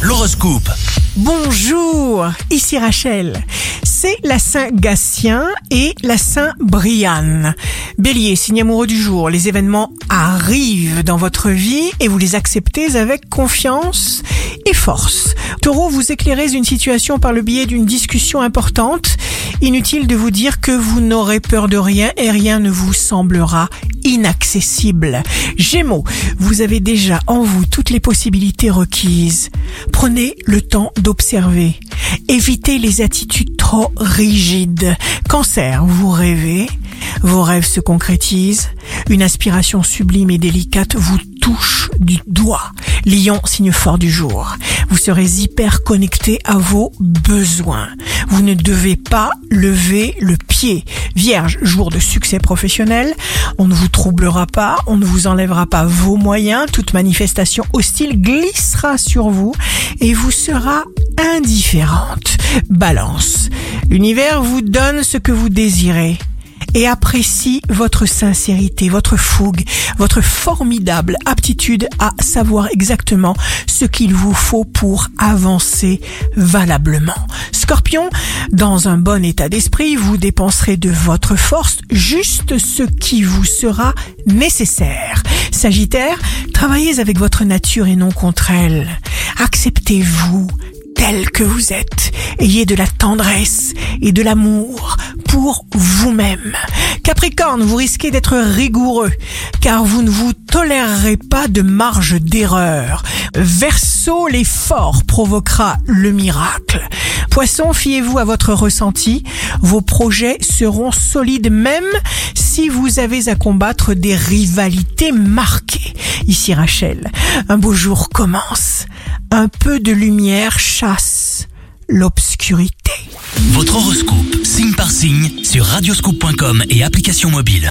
L'horoscope. Bonjour, ici Rachel. C'est la Saint Gatien et la Saint Brianne. Bélier, signe amoureux du jour, les événements arrivent dans votre vie et vous les acceptez avec confiance et force. Taureau, vous éclairez une situation par le biais d'une discussion importante. Inutile de vous dire que vous n'aurez peur de rien et rien ne vous semblera inaccessible. Gémeaux, vous avez déjà en vous toutes les possibilités requises. Prenez le temps d'observer. Évitez les attitudes trop rigides. Cancer, vous rêvez, vos rêves se concrétisent, une aspiration sublime et délicate vous touche du doigt. Lion, signe fort du jour. Vous serez hyper connecté à vos besoins. Vous ne devez pas lever le pied. Vierge, jour de succès professionnel. On ne vous troublera pas, on ne vous enlèvera pas vos moyens. Toute manifestation hostile glissera sur vous et vous sera indifférente. Balance. L'univers vous donne ce que vous désirez et apprécie votre sincérité, votre fougue, votre formidable aptitude à savoir exactement ce qu'il vous faut pour avancer valablement. Scorpion, dans un bon état d'esprit, vous dépenserez de votre force juste ce qui vous sera nécessaire. Sagittaire, travaillez avec votre nature et non contre elle. Acceptez-vous tel que vous êtes. Ayez de la tendresse et de l'amour pour vous-même. Capricorne, vous risquez d'être rigoureux car vous ne vous tolérerez pas de marge d'erreur. Verseau, l'effort provoquera le miracle. Poisson, fiez-vous à votre ressenti. Vos projets seront solides même si vous avez à combattre des rivalités marquées. Ici Rachel, un beau jour commence. Un peu de lumière chasse l'obscurité. Votre horoscope, sur radioscoop.com et application mobile.